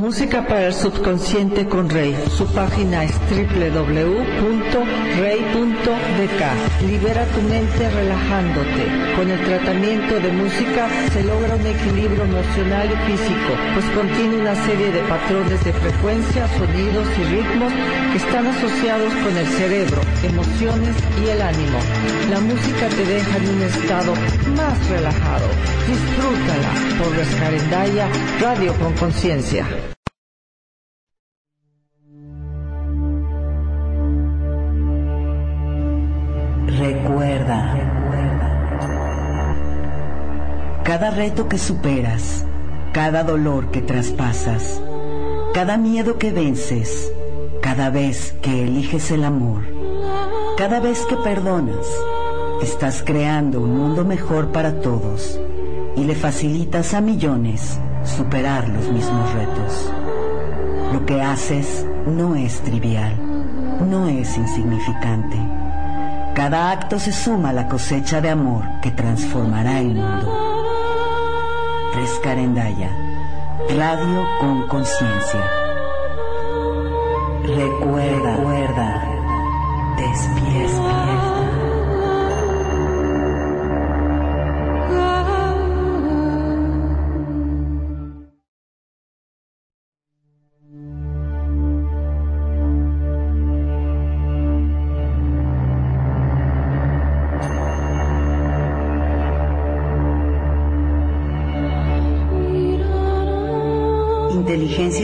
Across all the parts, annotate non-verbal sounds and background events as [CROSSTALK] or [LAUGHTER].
Música para el subconsciente con Rey. Su página es www.rey.dk. Libera tu mente relajándote. Con el tratamiento de música se logra un equilibrio emocional y físico, pues contiene una serie de patrones de frecuencia, sonidos y ritmos que están asociados con el cerebro, emociones y el ánimo. La música te deja en un estado más relajado. Disfrútala por Rescarendaya Radio con Conciencia. Recuerda. Cada reto que superas, cada dolor que traspasas, cada miedo que vences, cada vez que eliges el amor, cada vez que perdonas, estás creando un mundo mejor para todos y le facilitas a millones superar los mismos retos. Lo que haces no es trivial, no es insignificante cada acto se suma la cosecha de amor que transformará el mundo. Rescarendaya, radio con conciencia. Recuerda, recuerda, despierta.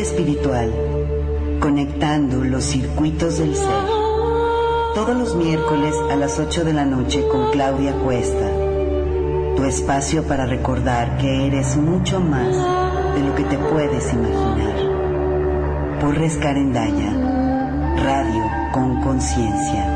Espiritual, conectando los circuitos del ser. Todos los miércoles a las 8 de la noche con Claudia Cuesta. Tu espacio para recordar que eres mucho más de lo que te puedes imaginar. Por Rescarendaya, radio con conciencia.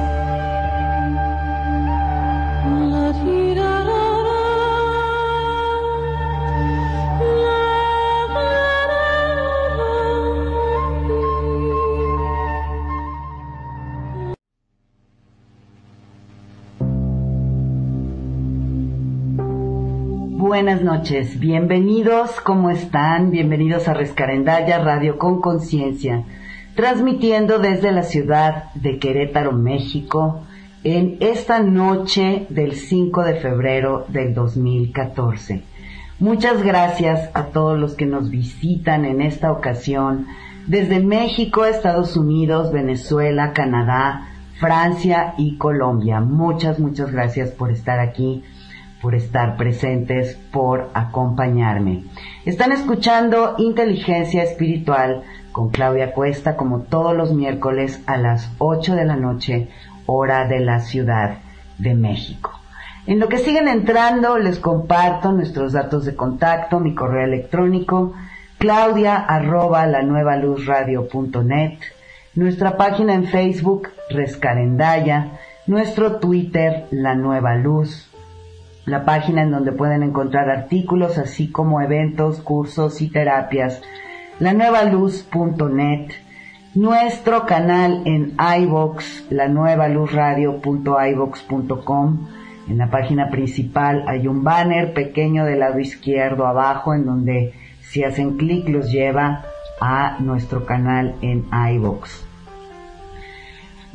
Buenas noches, bienvenidos, ¿cómo están? Bienvenidos a Rescarendaya Radio con Conciencia, transmitiendo desde la ciudad de Querétaro, México, en esta noche del 5 de febrero del 2014. Muchas gracias a todos los que nos visitan en esta ocasión desde México, Estados Unidos, Venezuela, Canadá, Francia y Colombia. Muchas, muchas gracias por estar aquí por estar presentes, por acompañarme. Están escuchando Inteligencia Espiritual con Claudia Cuesta como todos los miércoles a las 8 de la noche, hora de la Ciudad de México. En lo que siguen entrando, les comparto nuestros datos de contacto, mi correo electrónico, claudia arroba la nuestra página en Facebook, Rescarendaya, nuestro Twitter, La Nueva Luz, la página en donde pueden encontrar artículos así como eventos, cursos y terapias, lanuevaluz.net, nuestro canal en iVox, lanuevaluzradio.ivox.com. En la página principal hay un banner pequeño del lado izquierdo abajo en donde si hacen clic los lleva a nuestro canal en iVox.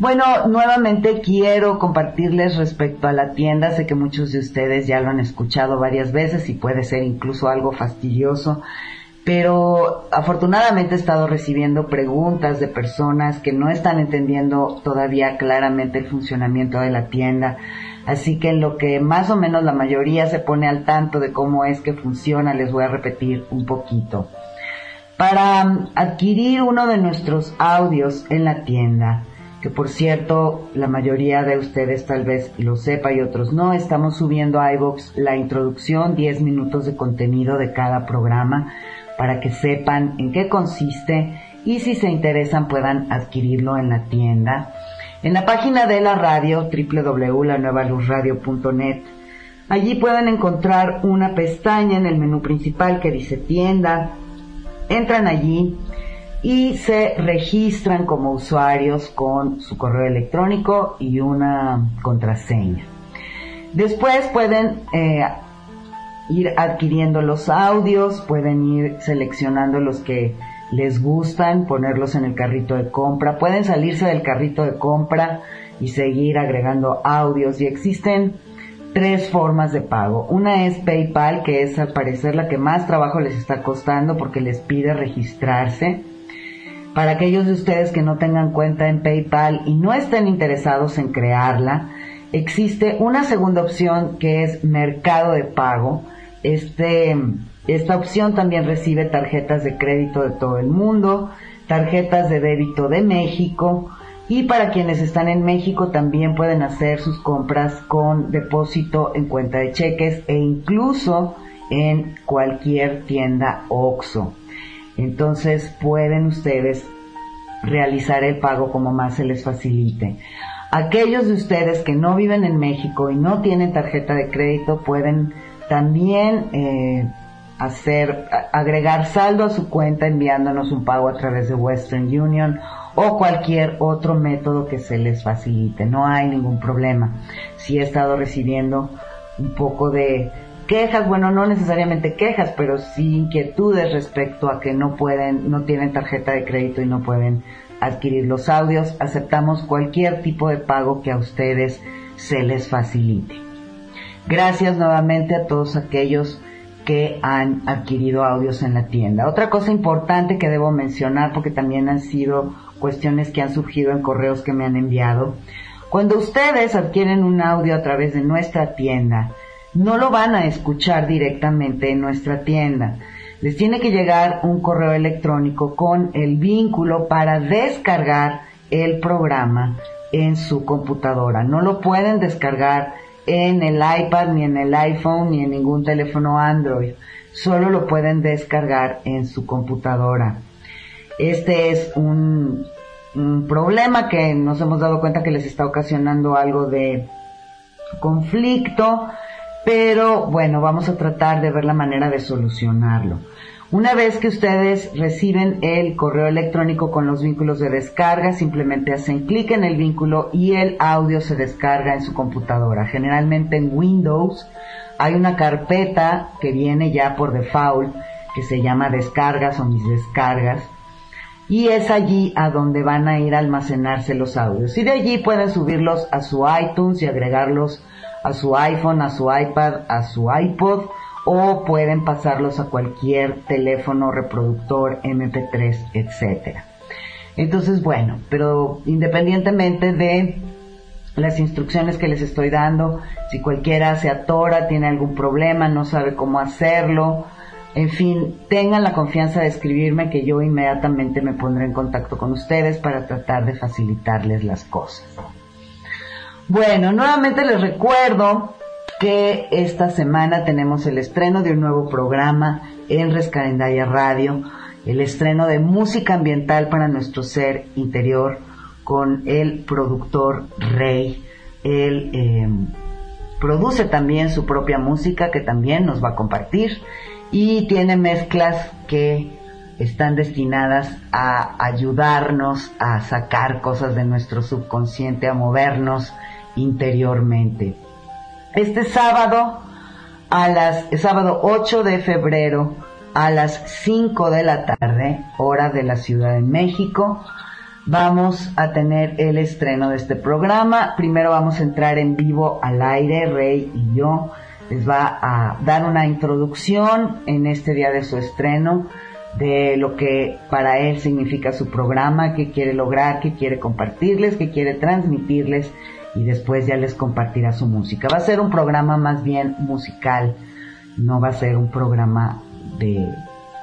Bueno, nuevamente quiero compartirles respecto a la tienda. Sé que muchos de ustedes ya lo han escuchado varias veces y puede ser incluso algo fastidioso, pero afortunadamente he estado recibiendo preguntas de personas que no están entendiendo todavía claramente el funcionamiento de la tienda. Así que en lo que más o menos la mayoría se pone al tanto de cómo es que funciona, les voy a repetir un poquito. Para adquirir uno de nuestros audios en la tienda, que por cierto la mayoría de ustedes tal vez lo sepa y otros no, estamos subiendo a iVox la introducción, 10 minutos de contenido de cada programa para que sepan en qué consiste y si se interesan puedan adquirirlo en la tienda. En la página de la radio www.lanuevaluzradio.net allí pueden encontrar una pestaña en el menú principal que dice tienda. Entran allí y se registran como usuarios con su correo electrónico y una contraseña. Después pueden eh, ir adquiriendo los audios, pueden ir seleccionando los que les gustan, ponerlos en el carrito de compra, pueden salirse del carrito de compra y seguir agregando audios y existen tres formas de pago. Una es PayPal, que es al parecer la que más trabajo les está costando porque les pide registrarse. Para aquellos de ustedes que no tengan cuenta en PayPal y no estén interesados en crearla, existe una segunda opción que es Mercado de Pago. Este esta opción también recibe tarjetas de crédito de todo el mundo, tarjetas de débito de México y para quienes están en México también pueden hacer sus compras con depósito en cuenta de cheques e incluso en cualquier tienda OXO. Entonces pueden ustedes realizar el pago como más se les facilite. Aquellos de ustedes que no viven en México y no tienen tarjeta de crédito pueden también eh, hacer, agregar saldo a su cuenta enviándonos un pago a través de Western Union o cualquier otro método que se les facilite. No hay ningún problema. Si he estado recibiendo un poco de quejas, bueno, no necesariamente quejas, pero sí inquietudes respecto a que no pueden, no tienen tarjeta de crédito y no pueden adquirir los audios. Aceptamos cualquier tipo de pago que a ustedes se les facilite. Gracias nuevamente a todos aquellos que han adquirido audios en la tienda. Otra cosa importante que debo mencionar, porque también han sido cuestiones que han surgido en correos que me han enviado, cuando ustedes adquieren un audio a través de nuestra tienda, no lo van a escuchar directamente en nuestra tienda. Les tiene que llegar un correo electrónico con el vínculo para descargar el programa en su computadora. No lo pueden descargar en el iPad, ni en el iPhone, ni en ningún teléfono Android. Solo lo pueden descargar en su computadora. Este es un, problema que nos hemos dado cuenta que les está ocasionando algo de conflicto, pero bueno, vamos a tratar de ver la manera de solucionarlo. Una vez que ustedes reciben el correo electrónico con los vínculos de descarga, simplemente hacen clic en el vínculo y el audio se descarga en su computadora. Generalmente en Windows hay una carpeta que viene ya por default que se llama descargas o mis descargas y es allí a donde van a ir a almacenarse los audios. Y de allí pueden subirlos a su iTunes y agregarlos a su iPhone, a su iPad, a su iPod o pueden pasarlos a cualquier teléfono reproductor MP3, etcétera. Entonces, bueno, pero independientemente de las instrucciones que les estoy dando, si cualquiera se atora, tiene algún problema, no sabe cómo hacerlo, en fin, tengan la confianza de escribirme que yo inmediatamente me pondré en contacto con ustedes para tratar de facilitarles las cosas. Bueno, nuevamente les recuerdo que esta semana tenemos el estreno de un nuevo programa en Rescarendaya Radio, el estreno de música ambiental para nuestro ser interior con el productor Rey. Él em, produce también su propia música que también nos va a compartir y tiene mezclas que están destinadas a ayudarnos a sacar cosas de nuestro subconsciente, a movernos interiormente este sábado a las sábado 8 de febrero a las 5 de la tarde, hora de la Ciudad de México, vamos a tener el estreno de este programa. Primero vamos a entrar en vivo al aire, Rey y yo. Les va a dar una introducción en este día de su estreno de lo que para él significa su programa, qué quiere lograr, qué quiere compartirles, qué quiere transmitirles y después ya les compartirá su música. Va a ser un programa más bien musical, no va a ser un programa de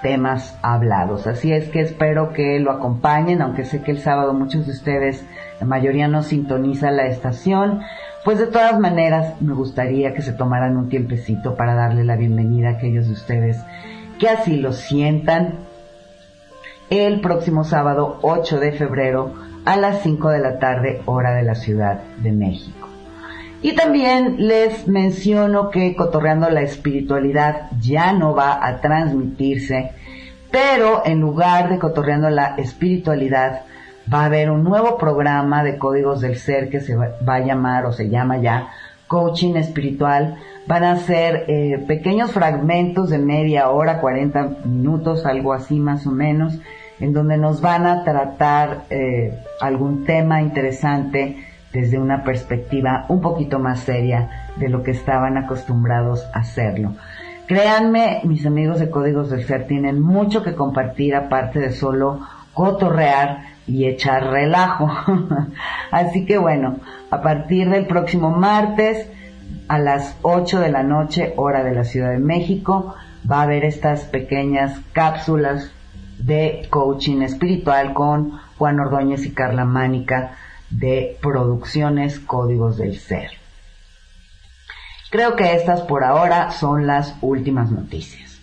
temas hablados. Así es que espero que lo acompañen, aunque sé que el sábado muchos de ustedes, la mayoría no sintoniza la estación, pues de todas maneras me gustaría que se tomaran un tiempecito para darle la bienvenida a aquellos de ustedes que así lo sientan el próximo sábado 8 de febrero a las 5 de la tarde hora de la Ciudad de México. Y también les menciono que Cotorreando la Espiritualidad ya no va a transmitirse, pero en lugar de Cotorreando la Espiritualidad va a haber un nuevo programa de códigos del ser que se va, a llamar o se llama ya Coaching Espiritual. Van a ser eh, pequeños fragmentos de media hora, 40 minutos, algo así más o menos, en donde nos van a tratar eh, algún tema interesante desde una perspectiva un poquito más seria de lo que estaban acostumbrados a hacerlo. Créanme, mis amigos de Códigos del Ser tienen mucho que compartir aparte de solo cotorrear y echar relajo. [LAUGHS] Así que bueno, a partir del próximo martes a las 8 de la noche, hora de la Ciudad de México, va a haber estas pequeñas cápsulas de coaching espiritual con Juan Ordóñez y Carla Mánica de Producciones Códigos del Ser. Creo que estas por ahora son las últimas noticias.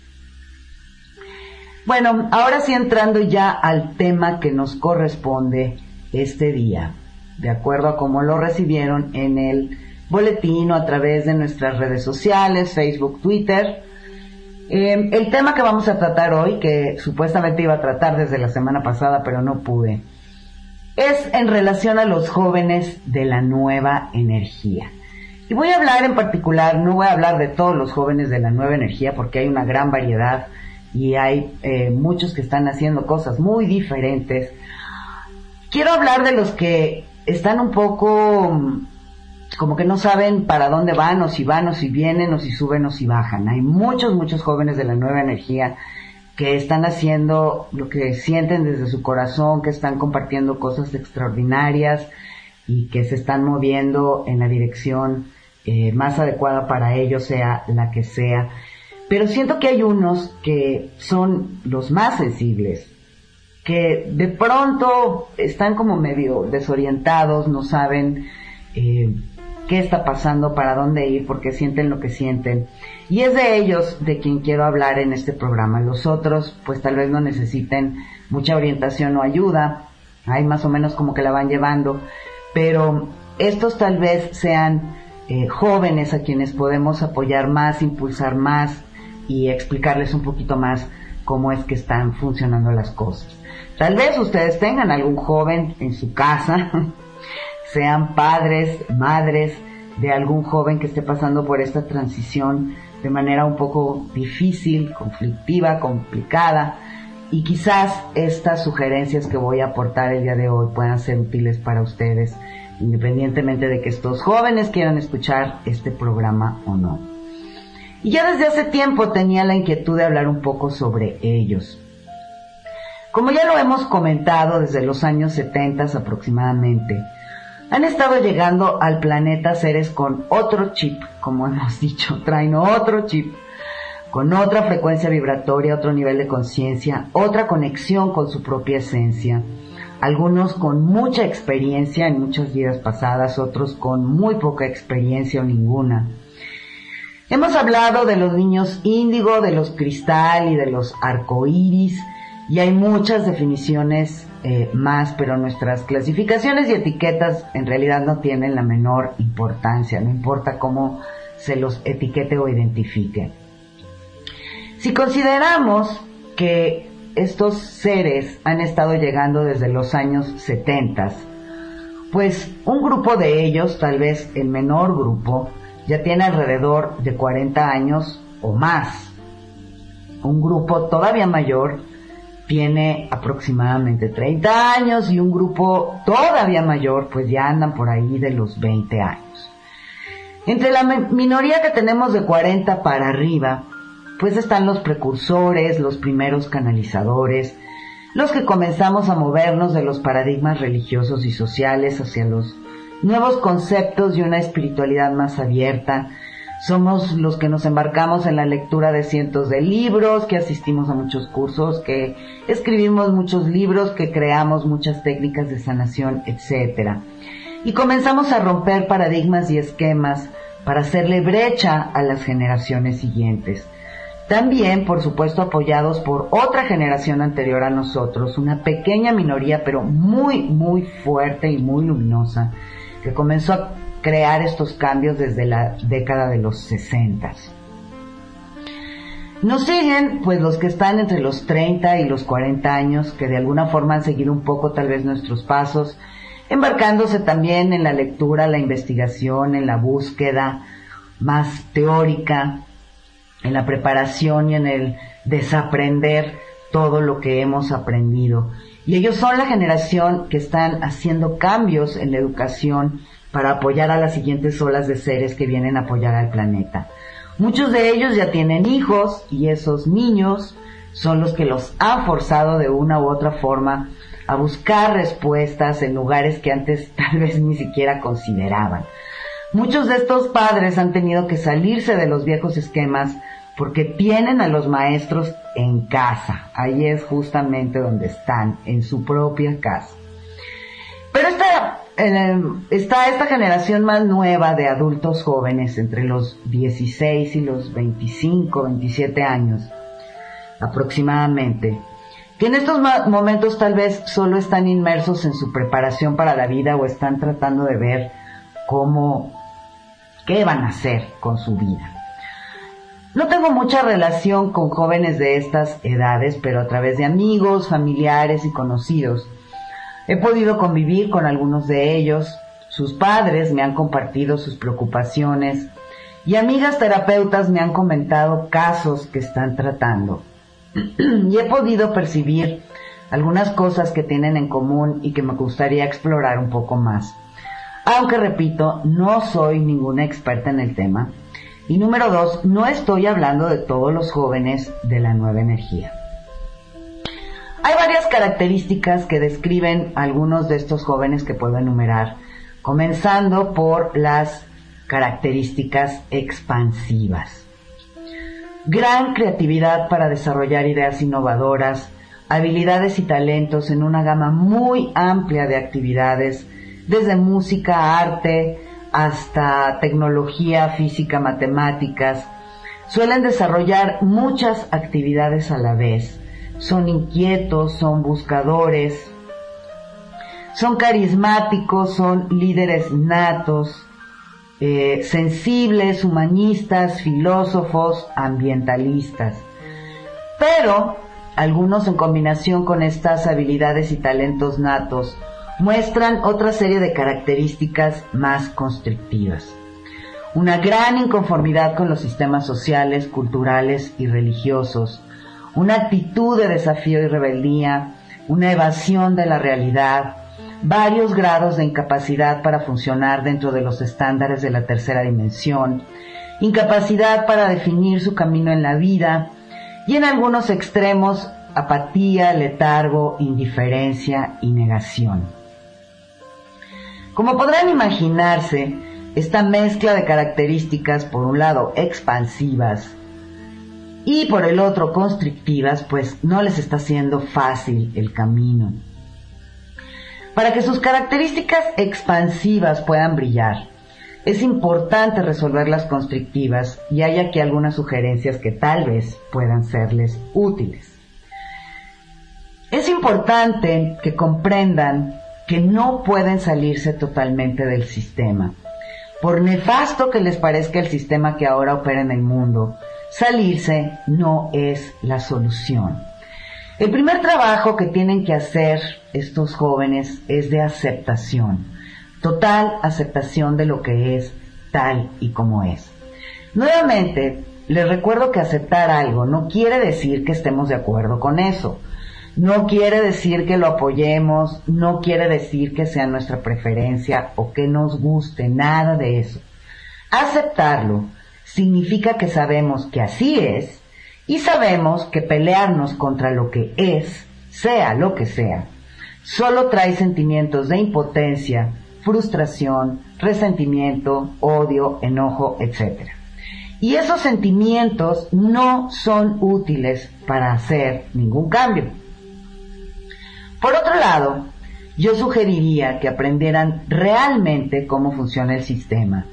Bueno, ahora sí entrando ya al tema que nos corresponde este día, de acuerdo a cómo lo recibieron en el boletín o a través de nuestras redes sociales, Facebook, Twitter. Eh, el tema que vamos a tratar hoy, que supuestamente iba a tratar desde la semana pasada, pero no pude, es en relación a los jóvenes de la nueva energía. Y voy a hablar en particular, no voy a hablar de todos los jóvenes de la nueva energía porque hay una gran variedad y hay eh, muchos que están haciendo cosas muy diferentes. Quiero hablar de los que están un poco como que no saben para dónde van o si van o si vienen o si suben o si bajan. Hay muchos, muchos jóvenes de la nueva energía que están haciendo lo que sienten desde su corazón, que están compartiendo cosas extraordinarias y que se están moviendo en la dirección eh, más adecuada para ellos, sea la que sea. Pero siento que hay unos que son los más sensibles, que de pronto están como medio desorientados, no saben eh, qué está pasando, para dónde ir, porque sienten lo que sienten. Y es de ellos de quien quiero hablar en este programa. Los otros, pues tal vez no necesiten mucha orientación o ayuda. Hay más o menos como que la van llevando. Pero estos tal vez sean eh, jóvenes a quienes podemos apoyar más, impulsar más y explicarles un poquito más cómo es que están funcionando las cosas. Tal vez ustedes tengan algún joven en su casa [LAUGHS] sean padres, madres de algún joven que esté pasando por esta transición de manera un poco difícil, conflictiva, complicada. Y quizás estas sugerencias que voy a aportar el día de hoy puedan ser útiles para ustedes, independientemente de que estos jóvenes quieran escuchar este programa o no. Y ya desde hace tiempo tenía la inquietud de hablar un poco sobre ellos. Como ya lo hemos comentado desde los años 70 aproximadamente, han estado llegando al planeta seres con otro chip, como [LAUGHS] hemos dicho, traen otro chip, con otra frecuencia vibratoria, otro nivel de conciencia, otra conexión con su propia esencia. Algunos con mucha experiencia en muchas vidas pasadas, otros con muy poca experiencia o ninguna. Hemos hablado de los niños índigo, de los cristal y de los arcoíris, y hay muchas definiciones eh, más, pero nuestras clasificaciones y etiquetas en realidad no tienen la menor importancia, no importa cómo se los etiquete o identifique. Si consideramos que estos seres han estado llegando desde los años 70, pues un grupo de ellos, tal vez el menor grupo, ya tiene alrededor de 40 años o más. Un grupo todavía mayor tiene aproximadamente 30 años y un grupo todavía mayor pues ya andan por ahí de los 20 años. Entre la minoría que tenemos de 40 para arriba, pues están los precursores, los primeros canalizadores, los que comenzamos a movernos de los paradigmas religiosos y sociales hacia los nuevos conceptos y una espiritualidad más abierta, somos los que nos embarcamos en la lectura de cientos de libros, que asistimos a muchos cursos, que escribimos muchos libros, que creamos muchas técnicas de sanación, etc. Y comenzamos a romper paradigmas y esquemas para hacerle brecha a las generaciones siguientes. También, por supuesto, apoyados por otra generación anterior a nosotros, una pequeña minoría, pero muy, muy fuerte y muy luminosa, que comenzó a crear estos cambios desde la década de los 60. Nos siguen, pues, los que están entre los 30 y los 40 años, que de alguna forma han seguido un poco tal vez nuestros pasos, embarcándose también en la lectura, la investigación, en la búsqueda más teórica, en la preparación y en el desaprender todo lo que hemos aprendido. Y ellos son la generación que están haciendo cambios en la educación para apoyar a las siguientes olas de seres que vienen a apoyar al planeta. Muchos de ellos ya tienen hijos y esos niños son los que los han forzado de una u otra forma a buscar respuestas en lugares que antes [LAUGHS] tal vez ni siquiera consideraban. Muchos de estos padres han tenido que salirse de los viejos esquemas porque tienen a los maestros en casa. Ahí es justamente donde están, en su propia casa. Pero está, esta generación más nueva de adultos jóvenes entre los 16 y los 25, 27 años aproximadamente, que en estos momentos tal vez solo están inmersos en su preparación para la vida o están tratando de ver cómo qué van a hacer con su vida. No tengo mucha relación con jóvenes de estas edades, pero a través de amigos, familiares y conocidos he podido convivir con algunos de ellos. Sus padres me han compartido sus preocupaciones y amigas terapeutas me han comentado casos que están tratando. [CLEARS THROAT] y he podido percibir algunas cosas que tienen en común y que me gustaría explorar un poco más. Aunque repito, no soy ninguna experta en el tema. Y número dos, no estoy hablando de todos los jóvenes de la nueva energía. Hay varias características que describen algunos de estos jóvenes que puedo enumerar, comenzando por las características expansivas. Gran creatividad para desarrollar ideas innovadoras, habilidades y talentos en una gama muy amplia de actividades desde música, arte, hasta tecnología, física, matemáticas. Suelen desarrollar muchas actividades a la vez. Son inquietos, son buscadores, son carismáticos, son líderes natos, eh, sensibles, humanistas, filósofos, ambientalistas. Pero algunos en combinación con estas habilidades y talentos natos muestran otra serie de características más constrictivas. Una gran inconformidad con los sistemas sociales, culturales y religiosos, una actitud de desafío y rebeldía, una evasión de la realidad, varios grados de incapacidad para funcionar dentro de los estándares de la tercera dimensión, incapacidad para definir su camino en la vida y en algunos extremos apatía, letargo, indiferencia y negación. Como podrán imaginarse, esta mezcla de características, por un lado expansivas y por el otro constrictivas, pues no les está siendo fácil el camino. Para que sus características expansivas puedan brillar, es importante resolver las constrictivas y hay aquí algunas sugerencias que tal vez puedan serles útiles. Es importante que comprendan que no pueden salirse totalmente del sistema. Por nefasto que les parezca el sistema que ahora opera en el mundo, salirse no es la solución. El primer trabajo que tienen que hacer estos jóvenes es de aceptación, total aceptación de lo que es tal y como es. Nuevamente, les recuerdo que aceptar algo no quiere decir que estemos de acuerdo con eso. No quiere decir que lo apoyemos, no quiere decir que sea nuestra preferencia o que nos guste, nada de eso. Aceptarlo significa que sabemos que así es y sabemos que pelearnos contra lo que es, sea lo que sea, solo trae sentimientos de impotencia, frustración, resentimiento, odio, enojo, etc. Y esos sentimientos no son útiles para hacer ningún cambio. Por otro lado, yo sugeriría que aprendieran realmente cómo funciona el sistema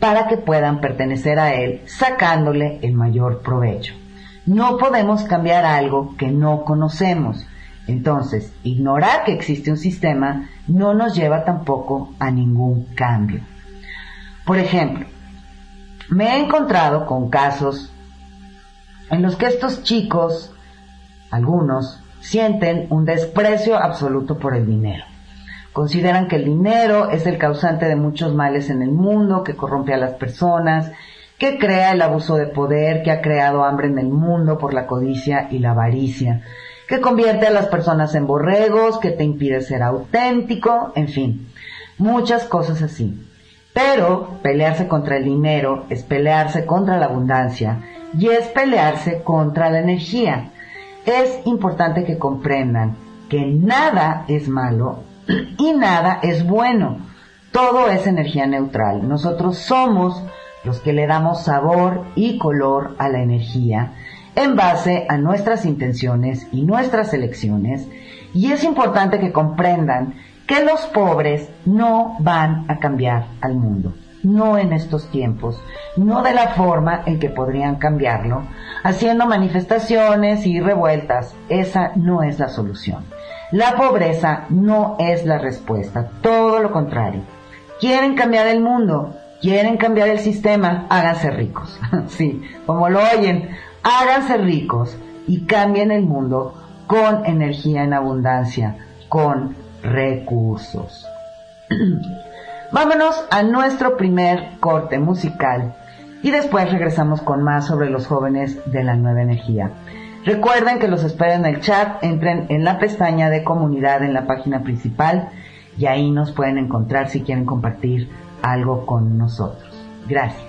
para que puedan pertenecer a él sacándole el mayor provecho. No podemos cambiar algo que no conocemos. Entonces, ignorar que existe un sistema no nos lleva tampoco a ningún cambio. Por ejemplo, me he encontrado con casos en los que estos chicos, algunos, sienten un desprecio absoluto por el dinero. Consideran que el dinero es el causante de muchos males en el mundo, que corrompe a las personas, que crea el abuso de poder, que ha creado hambre en el mundo por la codicia y la avaricia, que convierte a las personas en borregos, que te impide ser auténtico, en fin, muchas cosas así. Pero pelearse contra el dinero es pelearse contra la abundancia y es pelearse contra la energía. Es importante que comprendan que nada es malo y nada es bueno. Todo es energía neutral. Nosotros somos los que le damos sabor y color a la energía en base a nuestras intenciones y nuestras elecciones. Y es importante que comprendan que los pobres no van a cambiar al mundo, no en estos tiempos, no de la forma en que podrían cambiarlo, haciendo manifestaciones y revueltas. Esa no es la solución. La pobreza no es la respuesta, todo lo contrario. ¿Quieren cambiar el mundo? quieren cambiar el sistema, háganse ricos. [LAUGHS] sí, como lo oyen, háganse ricos y cambien el mundo con energía en abundancia, con recursos. [CLEARS THROAT] Vámonos a nuestro primer corte musical y después regresamos con más sobre los jóvenes de la nueva energía. Recuerden que los espero en el chat, entren en la pestaña de comunidad en la página principal y ahí nos pueden encontrar si quieren compartir algo con nosotros. Gracias.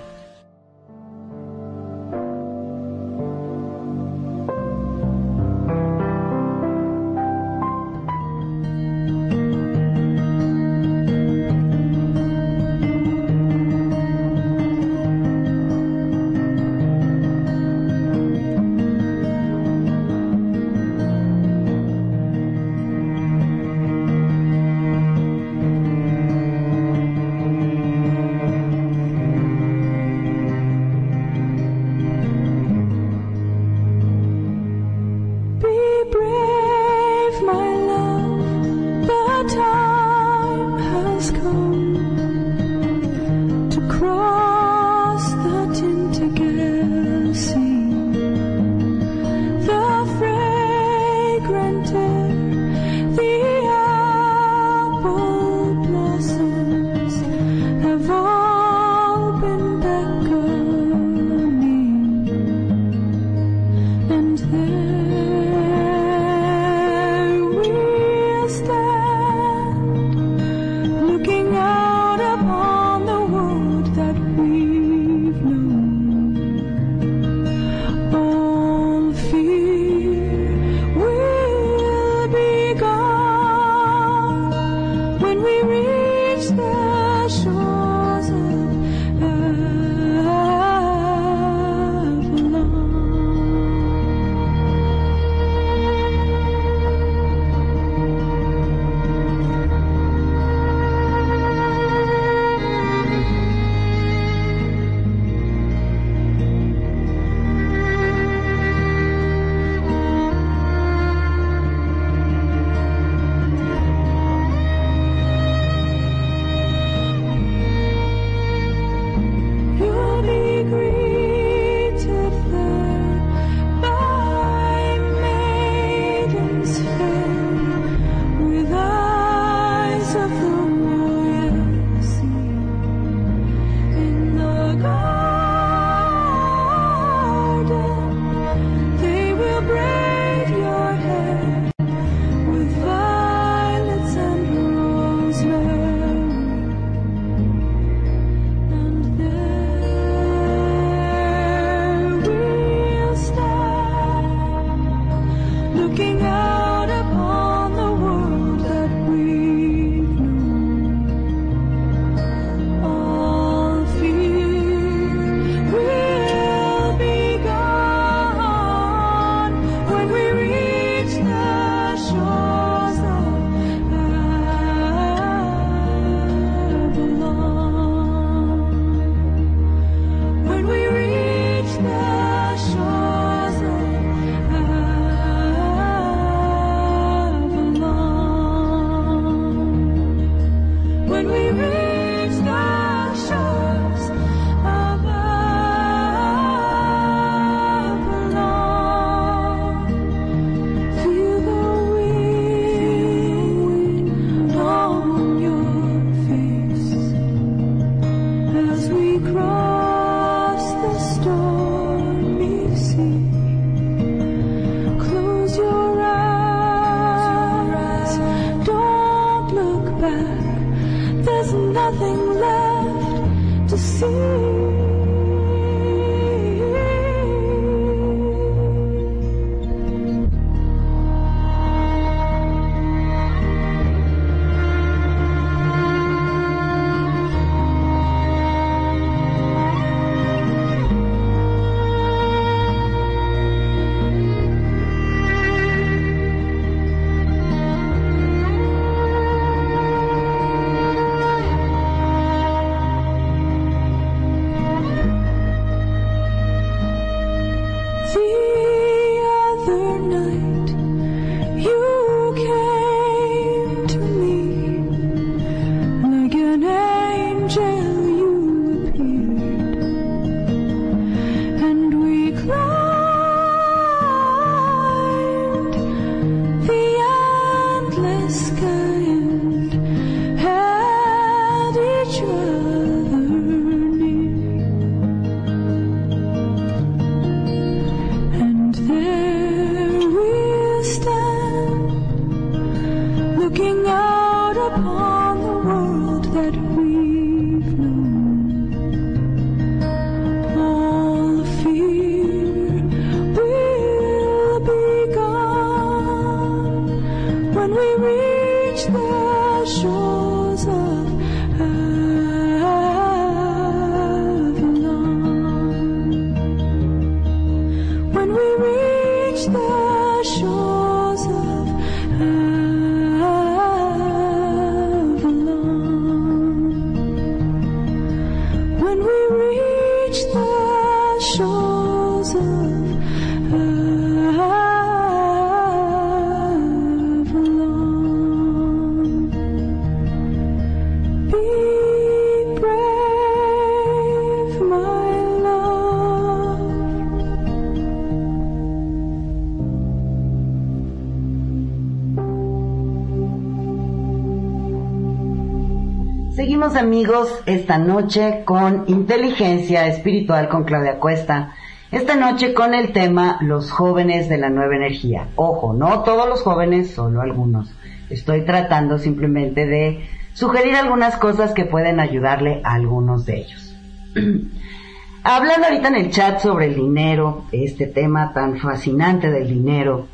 Amigos esta noche con Inteligencia Espiritual con Claudia Cuesta. Esta noche con el tema Los jóvenes de la nueva energía. Ojo, no todos los jóvenes, solo algunos. Estoy tratando simplemente de sugerir algunas cosas que pueden ayudarle a algunos de ellos. [CLEARS THROAT] Hablando ahorita en el chat sobre el dinero, este tema tan fascinante del dinero,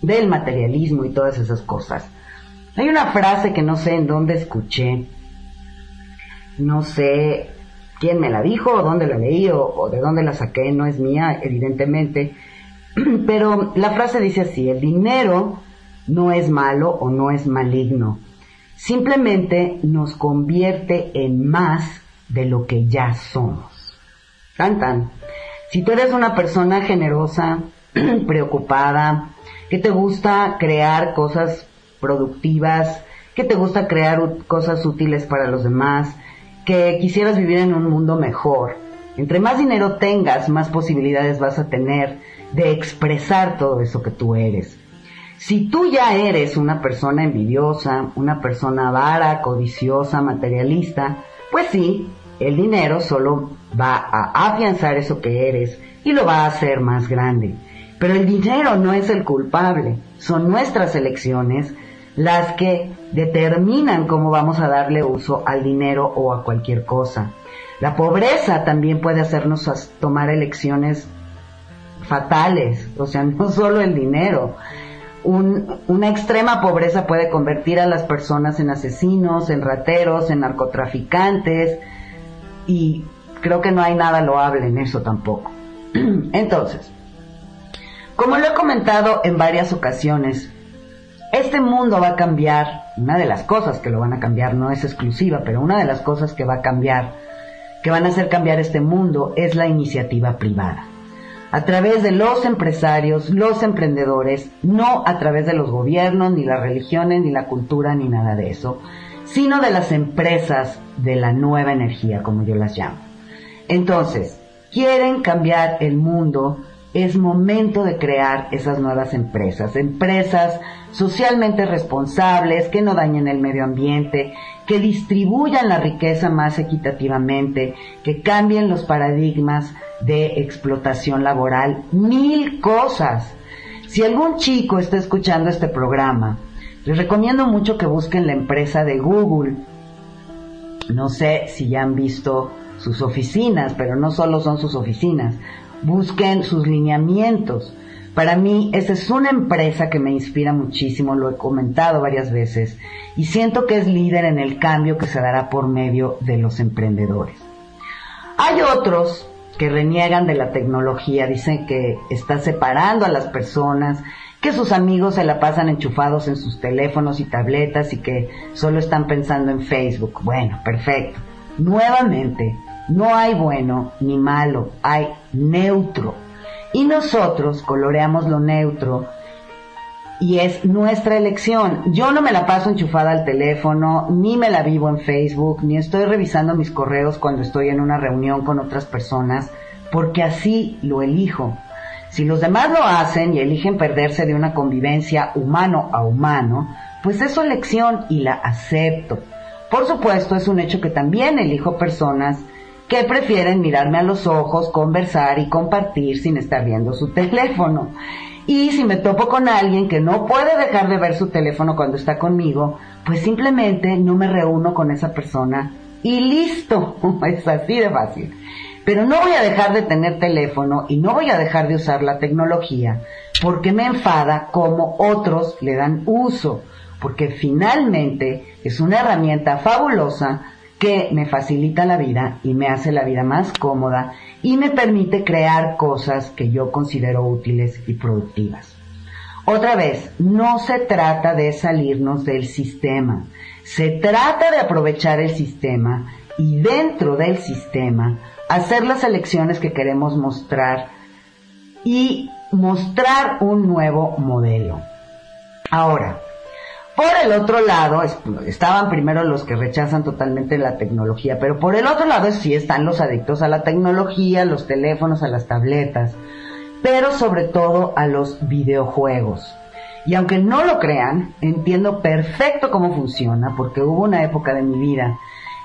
del materialismo y todas esas cosas. Hay una frase que no sé en dónde escuché, no sé quién me la dijo o dónde la leí o, de dónde la saqué, no es mía, evidentemente. [CLEARS THROAT] Pero la frase dice así, el dinero no es malo o no es maligno, simplemente nos convierte en más de lo que ya somos. Cantan. Si tú eres una persona generosa, [CLEARS THROAT] preocupada, que te gusta crear cosas productivas, que te gusta crear cosas útiles para los demás, que quisieras vivir en un mundo mejor. Entre más dinero tengas, más posibilidades vas a tener de expresar todo eso que tú eres. Si tú ya eres una persona envidiosa, una persona vara, codiciosa, materialista, pues sí, el dinero solo va a afianzar eso que eres y lo va a hacer más grande. Pero el dinero no es el culpable, son nuestras elecciones las que determinan cómo vamos a darle uso al dinero o a cualquier cosa. La pobreza también puede hacernos tomar elecciones fatales, o sea, [LAUGHS] no solo el dinero. una extrema pobreza puede convertir a las personas en asesinos, en rateros, en narcotraficantes, y creo que no hay nada loable en eso tampoco. [CLEARS THROAT] Entonces, como lo he comentado en varias ocasiones, este mundo va a cambiar, una de las cosas que lo van a cambiar, no es exclusiva, pero una de las cosas que va a cambiar, que van a hacer cambiar este mundo, es la iniciativa privada. A través de los empresarios, los emprendedores, no a través de los gobiernos, ni las religiones, ni la cultura, ni nada de eso, sino de las empresas de la nueva energía, como yo las llamo. Entonces, quieren cambiar el mundo, es momento de crear esas nuevas empresas, empresas socialmente responsables, que no dañen el medio ambiente, que distribuyan la riqueza más equitativamente, que cambien los paradigmas de explotación laboral, mil cosas. Si algún chico está escuchando este programa, les recomiendo mucho que busquen la empresa de Google. No sé si ya han visto sus oficinas, pero no solo son sus oficinas. Busquen sus lineamientos. Para mí, esa es una empresa que me inspira muchísimo, lo he comentado varias veces, y siento que es líder en el cambio que se dará por medio de los emprendedores. Hay otros que reniegan de la tecnología, dicen que está separando a las personas, que sus amigos se la pasan enchufados en sus teléfonos y tabletas y que solo están pensando en Facebook. Bueno, perfecto. Nuevamente, no hay bueno ni malo, hay neutro. Y nosotros coloreamos lo neutro y es nuestra elección. Yo no me la paso enchufada al teléfono, ni me la vivo en Facebook, ni estoy revisando mis correos cuando estoy en una reunión con otras personas, porque así lo elijo. Si los demás lo hacen y eligen perderse de una convivencia humano a humano, pues es su elección y la acepto. Por supuesto, es un hecho que también elijo personas que prefieren mirarme a los ojos, conversar y compartir sin estar viendo su teléfono. Y si me topo con alguien que no puede dejar de ver su teléfono cuando está conmigo, pues simplemente no me reúno con esa persona y listo. [LAUGHS] Es así de fácil. Pero no voy a dejar de tener teléfono y no voy a dejar de usar la tecnología porque me enfada como otros le dan uso, porque finalmente es una herramienta fabulosa que me facilita la vida y me hace la vida más cómoda y me permite crear cosas que yo considero útiles y productivas. Otra vez, no se trata de salirnos del sistema, se trata de aprovechar el sistema y dentro del sistema hacer las elecciones que queremos mostrar y mostrar un nuevo modelo. Ahora, por el otro lado, estaban primero los que rechazan totalmente la tecnología, pero por el otro lado sí están los adictos a la tecnología, los teléfonos, a las tabletas, pero sobre todo a los videojuegos. Y aunque no lo crean, entiendo perfecto cómo funciona, porque hubo una época de mi vida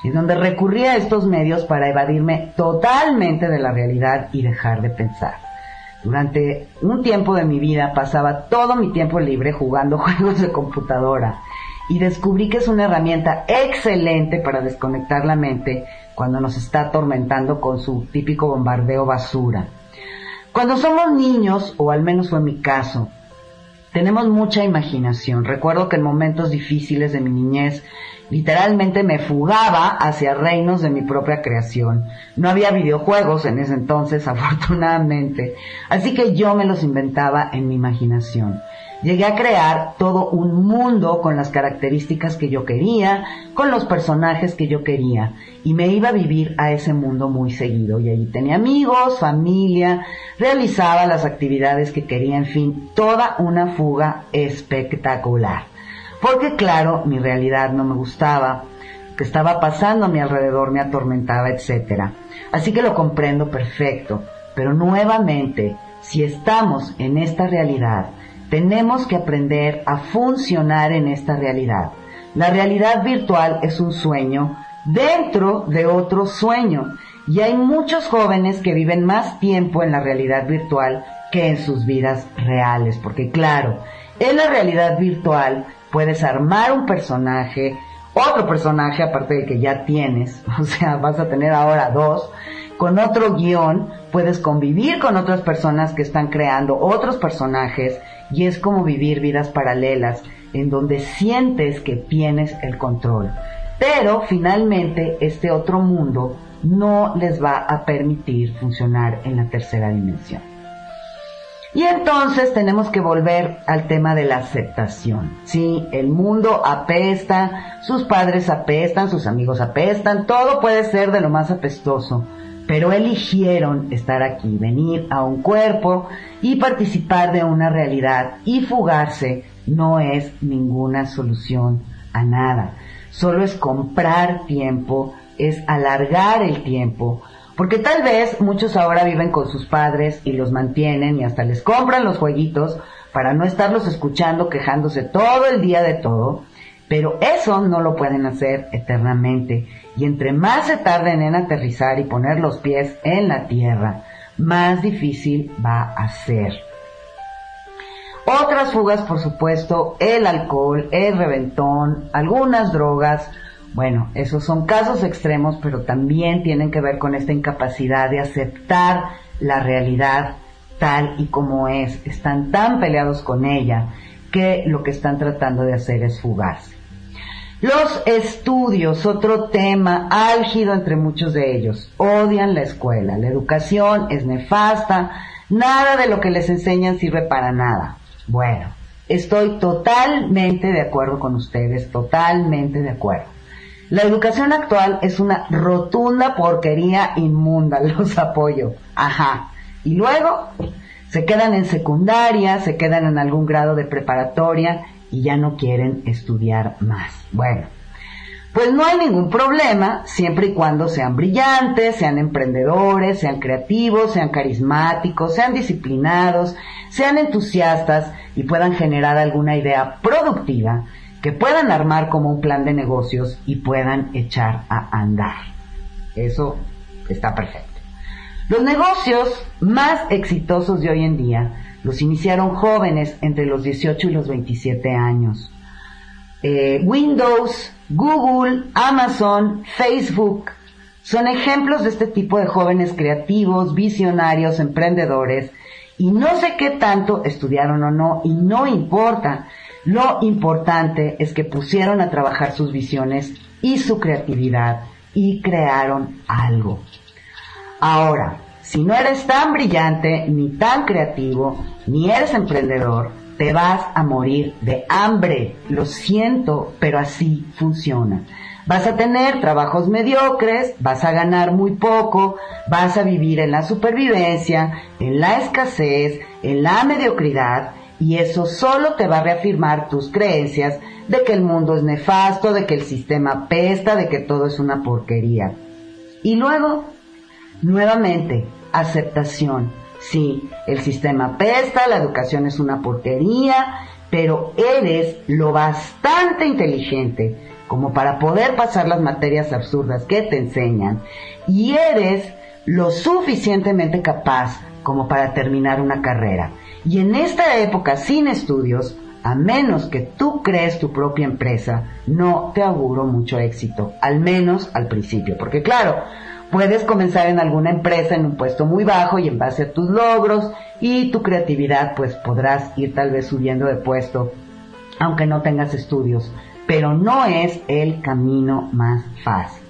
en donde recurría a estos medios para evadirme totalmente de la realidad y dejar de pensar. Durante un tiempo de mi vida pasaba todo mi tiempo libre jugando [LAUGHS] juegos de computadora y descubrí que es una herramienta excelente para desconectar la mente cuando nos está atormentando con su típico bombardeo basura. Cuando somos niños, o al menos fue mi caso, tenemos mucha imaginación. Recuerdo que en momentos difíciles de mi niñez Literalmente me fugaba hacia reinos de mi propia creación. No había videojuegos en ese entonces, [LAUGHS] afortunadamente, así que yo me los inventaba en mi imaginación. Llegué a crear todo un mundo con las características que yo quería, con los personajes que yo quería, y me iba a vivir a ese mundo muy seguido. Y allí tenía amigos, familia, realizaba las actividades que quería, en fin, toda una fuga espectacular. Porque claro, mi realidad no me gustaba, que estaba pasando a mi alrededor me atormentaba, etc. Así que lo comprendo perfecto. Pero nuevamente, si estamos en esta realidad, tenemos que aprender a funcionar en esta realidad. La realidad virtual es un sueño dentro de otro sueño. Y hay muchos jóvenes que viven más tiempo en la realidad virtual que en sus vidas reales. Porque claro, en la realidad virtual puedes armar un personaje, otro personaje aparte del que ya tienes, [LAUGHS] o sea, vas a tener ahora dos, con otro guion, puedes convivir con otras personas que están creando otros personajes y es como vivir vidas paralelas en donde sientes que tienes el control. Pero finalmente este otro mundo no les va a permitir funcionar en la tercera dimensión. Y entonces tenemos que volver al tema de la aceptación. Sí, el mundo apesta, sus padres apestan, sus amigos apestan, todo puede ser de lo más apestoso, pero eligieron estar aquí, venir a un cuerpo y participar de una realidad y fugarse no es ninguna solución a nada. Solo es comprar tiempo, es alargar el tiempo, porque tal vez muchos ahora viven con sus padres y los mantienen y hasta les compran los jueguitos para no estarlos escuchando quejándose todo el día de todo, pero eso no lo pueden hacer eternamente. Y entre más se tarden en aterrizar y poner los pies en la tierra, más difícil va a ser. Otras fugas, por supuesto, el alcohol, el reventón, algunas drogas, Bueno, esos son casos extremos, pero también tienen que ver con esta incapacidad de aceptar la realidad tal y como es. Están tan peleados con ella que lo que están tratando de hacer es fugarse. Los estudios, otro tema álgido entre muchos de ellos, odian la escuela, la educación es nefasta, nada de lo que les enseñan sirve para nada. Bueno, estoy totalmente de acuerdo con ustedes, totalmente de acuerdo. La educación actual es una rotunda porquería inmunda, [LAUGHS] los apoyo. Ajá. Y luego se quedan en secundaria, se quedan en algún grado de preparatoria y ya no quieren estudiar más. Bueno, pues no hay ningún problema siempre y cuando sean brillantes, sean emprendedores, sean creativos, sean carismáticos, sean disciplinados, sean entusiastas y puedan generar alguna idea productiva que puedan armar como un plan de negocios y puedan echar a andar. Eso está perfecto. Los negocios más exitosos de hoy en día los iniciaron jóvenes entre los 18 y los 27 años. Eh, Windows, Google, Amazon, Facebook son ejemplos de este tipo de jóvenes creativos, visionarios, emprendedores y no sé qué tanto estudiaron o no y no importa. Lo importante es que pusieron a trabajar sus visiones y su creatividad y crearon algo. Ahora, si no eres tan brillante, ni tan creativo, ni eres emprendedor, te vas a morir de hambre. Lo siento, pero así funciona. Vas a tener trabajos mediocres, vas a ganar muy poco, vas a vivir en la supervivencia, en la escasez, en la mediocridad, y eso solo te va a reafirmar tus creencias de que el mundo es nefasto, de que el sistema pesta, de que todo es una porquería. Y luego, nuevamente, aceptación. Sí, el sistema pesta, la educación es una porquería, pero eres lo bastante inteligente como para poder pasar las materias absurdas que te enseñan y eres lo suficientemente capaz como para terminar una carrera. Y en esta época sin estudios, a menos que tú crees tu propia empresa, no te auguro mucho éxito, al menos al principio, porque claro, Puedes comenzar en alguna empresa en un puesto muy bajo y en base a tus logros y tu creatividad pues podrás ir tal vez subiendo de puesto aunque no tengas estudios, pero no es el camino más fácil.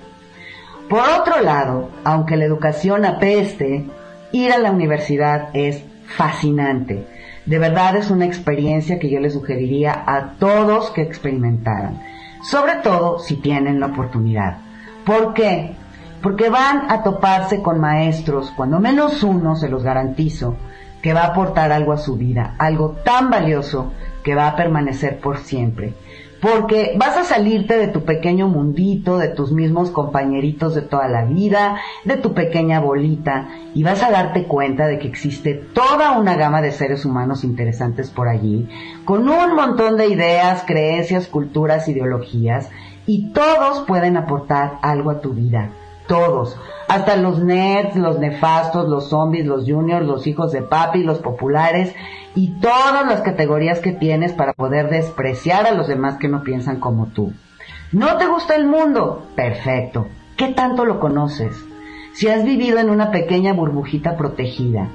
Por otro lado, aunque la educación apeste, ir a la universidad es fascinante. De verdad es una experiencia que yo les sugeriría a todos que experimentaran, sobre todo si tienen la oportunidad. ¿Por qué? porque van a toparse con maestros, cuando menos uno, se los garantizo, que va a aportar algo a su vida, algo tan valioso que va a permanecer por siempre. Porque vas a salirte de tu pequeño mundito, de tus mismos compañeritos de toda la vida, de tu pequeña bolita, y vas a darte cuenta de que existe toda una gama de seres humanos interesantes por allí, con un montón de ideas, creencias, culturas, ideologías, y todos pueden aportar algo a tu vida todos, hasta los nerds, los nefastos, los zombies, los juniors, los hijos de papi, los populares y todas las categorías que tienes para poder despreciar a los demás que no piensan como tú. ¿No te gusta el mundo? Perfecto. ¿Qué tanto lo conoces? Si has vivido en una pequeña burbujita protegida,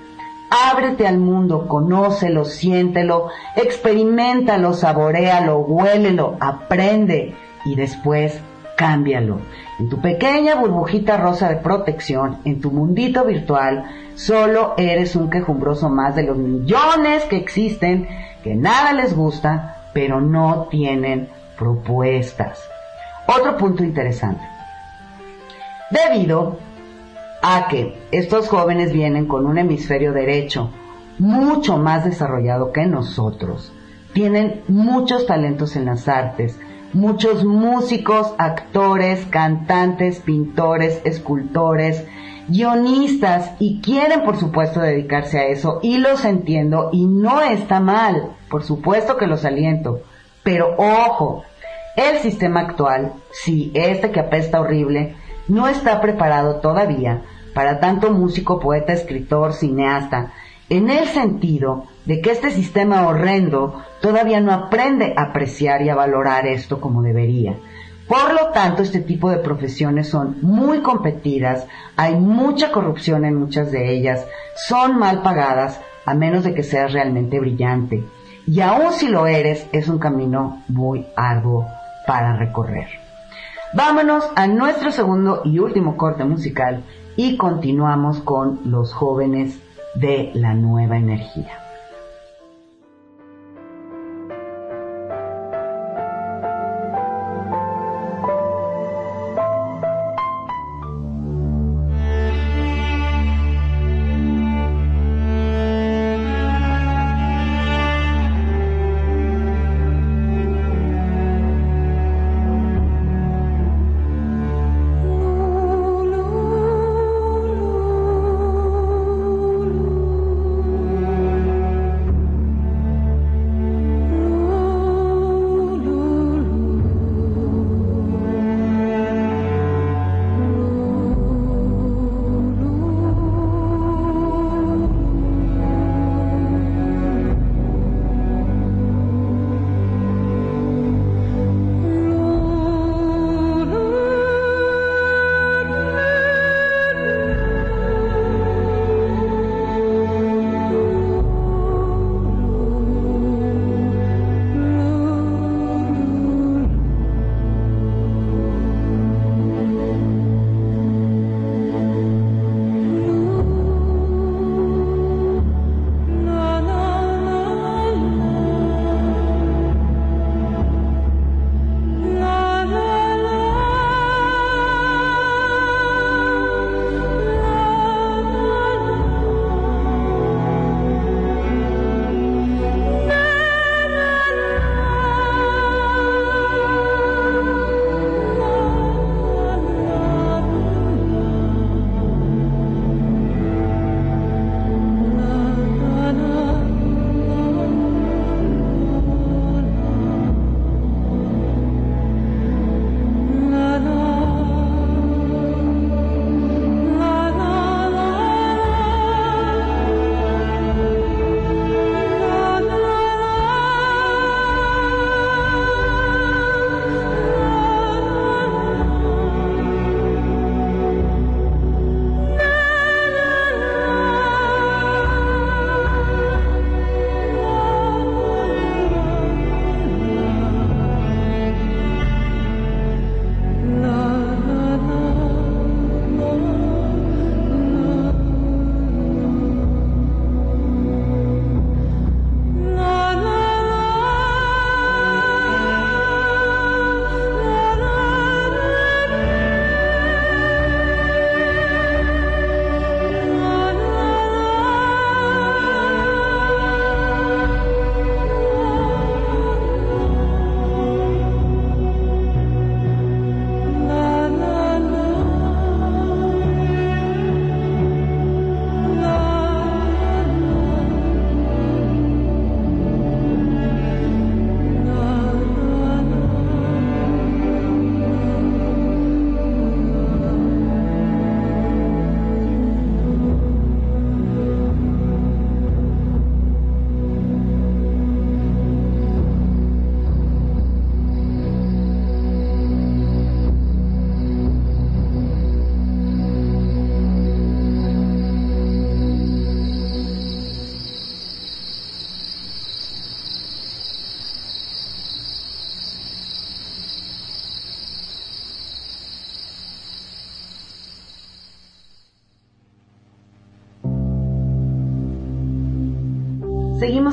ábrete al mundo, conócelo, siéntelo, experimentalo, saborealo, huélelo, aprende y después cámbialo. En tu pequeña burbujita rosa de protección, en tu mundito virtual, solo eres un quejumbroso más de los millones que existen, que nada les gusta, pero no tienen propuestas. Otro punto interesante. Debido a que estos jóvenes vienen con un hemisferio derecho mucho más desarrollado que nosotros, tienen muchos talentos en las artes, muchos músicos, actores, cantantes, pintores, escultores, guionistas y quieren por supuesto dedicarse a eso y los entiendo y no está mal, por supuesto que los aliento, pero ojo, el sistema actual, sí, este que apesta horrible, no está preparado todavía para tanto músico, poeta, escritor, cineasta, en el sentido de que este sistema horrendo todavía no aprende a apreciar y a valorar esto como debería. Por lo tanto, este tipo de profesiones son muy competidas, hay mucha corrupción en muchas de ellas, son mal pagadas, a menos de que seas realmente brillante. Y aun si lo eres, es un camino muy arduo para recorrer. Vámonos a nuestro segundo y último corte musical y continuamos con los jóvenes de la nueva energía.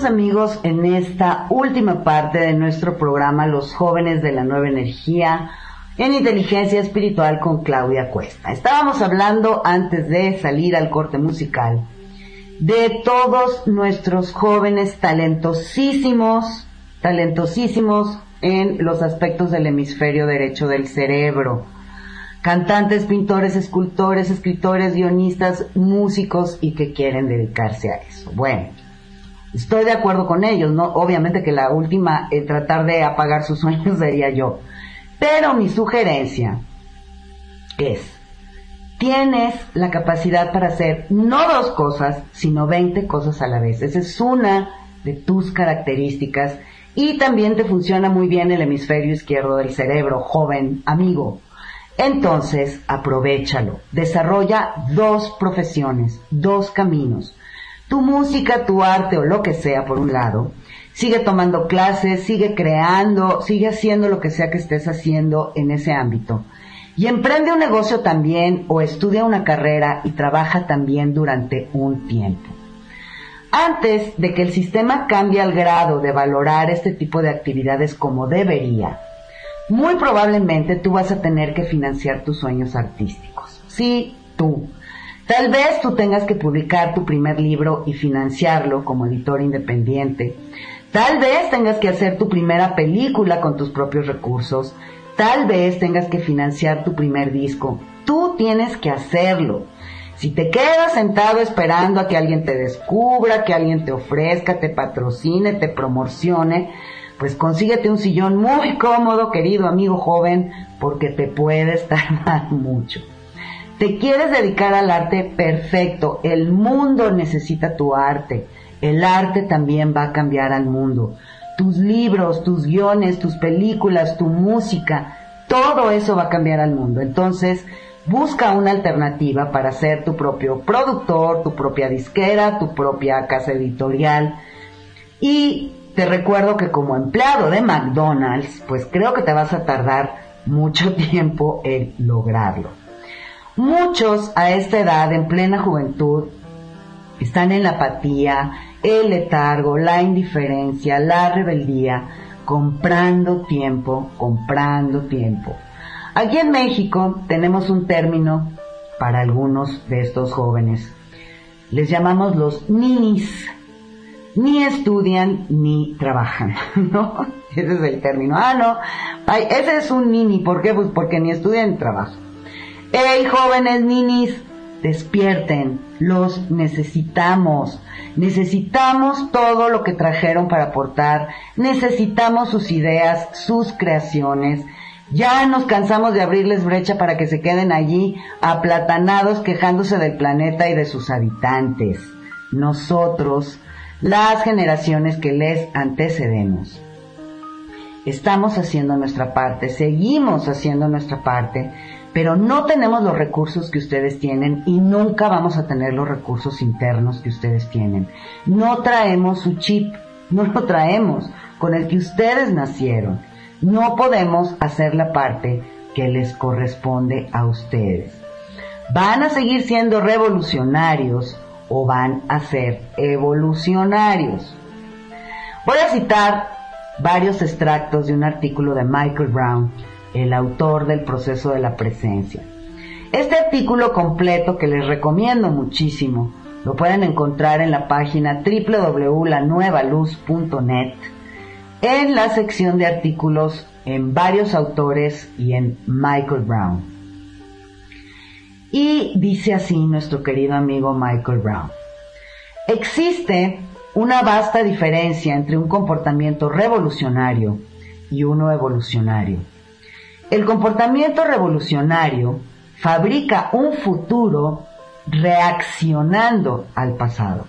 Amigos en esta última parte de nuestro programa Los jóvenes de la nueva energía en inteligencia espiritual con Claudia Cuesta. Estábamos hablando antes de salir al corte musical de todos nuestros jóvenes talentosísimos, talentosísimos en los aspectos del hemisferio derecho del cerebro. Cantantes, pintores, escultores, escritores, guionistas, músicos y que quieren dedicarse a eso. Bueno, Estoy de acuerdo con ellos, ¿no? Obviamente que la última, en tratar de apagar sus sueños [LAUGHS] sería yo. Pero mi sugerencia es, tienes la capacidad para hacer no dos cosas, sino 20 cosas a la vez. Esa es una de tus características y también te funciona muy bien el hemisferio izquierdo del cerebro, joven amigo. Entonces, aprovechalo. Desarrolla dos profesiones, dos caminos. Tu música, tu arte o lo que sea, por un lado. Sigue tomando clases, sigue creando, sigue haciendo lo que sea que estés haciendo en ese ámbito. Y emprende un negocio también o estudia una carrera y trabaja también durante un tiempo. Antes de que el sistema cambie al grado de valorar este tipo de actividades como debería, muy probablemente tú vas a tener que financiar tus sueños artísticos. Sí, tú. Tal vez tú tengas que publicar tu primer libro y financiarlo como editor independiente. Tal vez tengas que hacer tu primera película con tus propios recursos. Tal vez tengas que financiar tu primer disco. Tú tienes que hacerlo. Si te quedas sentado esperando a que alguien te descubra, que alguien te ofrezca, te patrocine, te promocione, pues consíguete un sillón muy cómodo, querido amigo joven, porque te puedes tardar [LAUGHS] mucho. Te quieres dedicar al arte perfecto, el mundo necesita tu arte, el arte también va a cambiar al mundo. Tus libros, tus guiones, tus películas, tu música, todo eso va a cambiar al mundo. Entonces, busca una alternativa para ser tu propio productor, tu propia disquera, tu propia casa editorial y te recuerdo que como empleado de McDonald's, pues creo que te vas a tardar mucho [LAUGHS] tiempo en lograrlo. Muchos a esta edad, en plena juventud, están en la apatía, el letargo, la indiferencia, la rebeldía, comprando tiempo, comprando tiempo. Aquí en México tenemos un término para algunos de estos jóvenes. Les llamamos los ninis ni estudian ni trabajan, [LAUGHS] ¿no? Ese es el término. Ah, no, Ay, ese es un nini, ¿por qué? Pues porque ni estudian ni trabajan. ¡Ey, jóvenes ninis! Despierten, los necesitamos. Necesitamos todo lo que trajeron para aportar. Necesitamos sus ideas, sus creaciones. Ya nos cansamos de abrirles brecha para que se queden allí aplatanados quejándose del planeta y de sus habitantes. Nosotros las generaciones que les antecedemos. Estamos haciendo nuestra parte, seguimos haciendo nuestra parte, pero no tenemos los recursos que ustedes tienen y nunca vamos a tener los recursos internos que ustedes tienen. No traemos su chip, no lo traemos con el que ustedes nacieron. No podemos hacer la parte que les corresponde a ustedes. Van a seguir siendo revolucionarios o van a ser evolucionarios. Voy a citar varios extractos de un artículo de Michael Brown, el autor del proceso de la presencia. Este artículo completo que les recomiendo muchísimo lo pueden encontrar en la página www.lanuevaluz.net en la sección de artículos en varios autores y en Michael Brown. Y dice así nuestro querido amigo Michael Brown. Existe una vasta diferencia entre un comportamiento revolucionario y uno evolucionario. El comportamiento revolucionario fabrica un futuro reaccionando al pasado,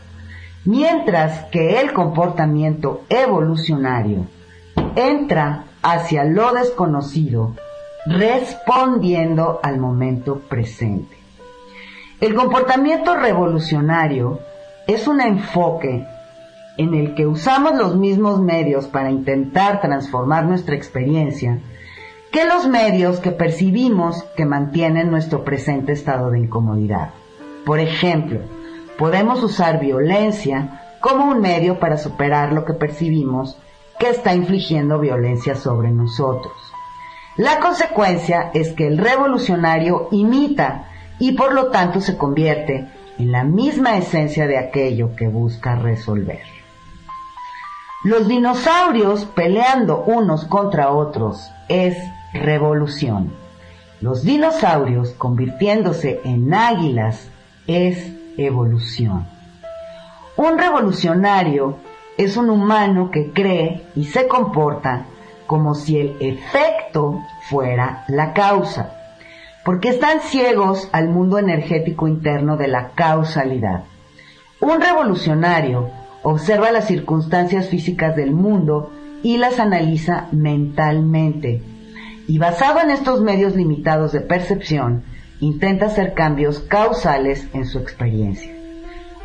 mientras que el comportamiento evolucionario entra hacia lo desconocido respondiendo al momento presente. El comportamiento revolucionario es un enfoque en el que usamos los mismos medios para intentar transformar nuestra experiencia que los medios que percibimos que mantienen nuestro presente estado de incomodidad. Por ejemplo, podemos usar violencia como un medio para superar lo que percibimos que está infligiendo violencia sobre nosotros. La consecuencia es que el revolucionario imita y por lo tanto se convierte en la misma esencia de aquello que busca resolver. Los dinosaurios peleando unos contra otros es revolución. Los dinosaurios convirtiéndose en águilas es evolución. Un revolucionario es un humano que cree y se comporta como si el efecto fuera la causa porque están ciegos al mundo energético interno de la causalidad. Un revolucionario observa las circunstancias físicas del mundo y las analiza mentalmente. Y basado en estos medios limitados de percepción, intenta hacer cambios causales en su experiencia.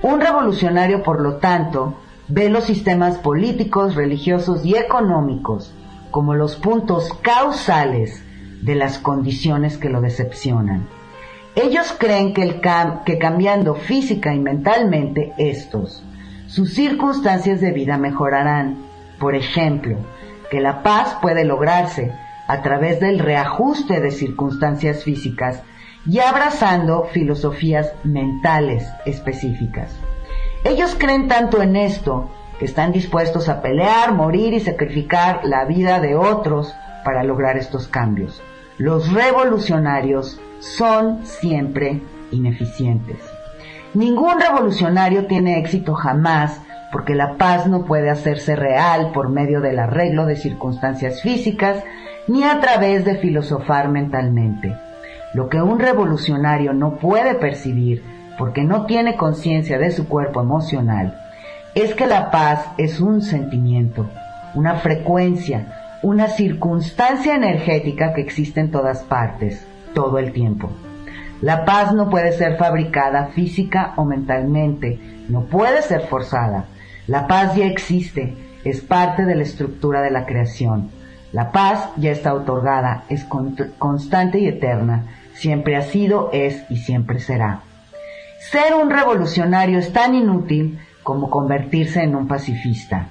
Un revolucionario, por lo tanto, ve los sistemas políticos, religiosos y económicos como los puntos causales de las condiciones que lo decepcionan. Ellos creen que, el que cambiando física y mentalmente estos, sus circunstancias de vida mejorarán. Por ejemplo, que la paz puede lograrse a través del reajuste de circunstancias físicas y abrazando filosofías mentales específicas. Ellos creen tanto en esto que están dispuestos a pelear, morir y sacrificar la vida de otros para lograr estos cambios. Los revolucionarios son siempre ineficientes. Ningún revolucionario tiene éxito jamás porque la paz no puede hacerse real por medio del arreglo de circunstancias físicas ni a través de filosofar mentalmente. Lo que un revolucionario no puede percibir, porque no tiene conciencia de su cuerpo emocional, es que la paz es un sentimiento, una frecuencia, una circunstancia energética que existe en todas partes, todo el tiempo. La paz no puede ser fabricada física o mentalmente, no puede ser forzada. La paz ya existe, es parte de la estructura de la creación. La paz ya está otorgada, es constante y eterna, siempre ha sido, es y siempre será. Ser un revolucionario es tan inútil como convertirse en un pacifista.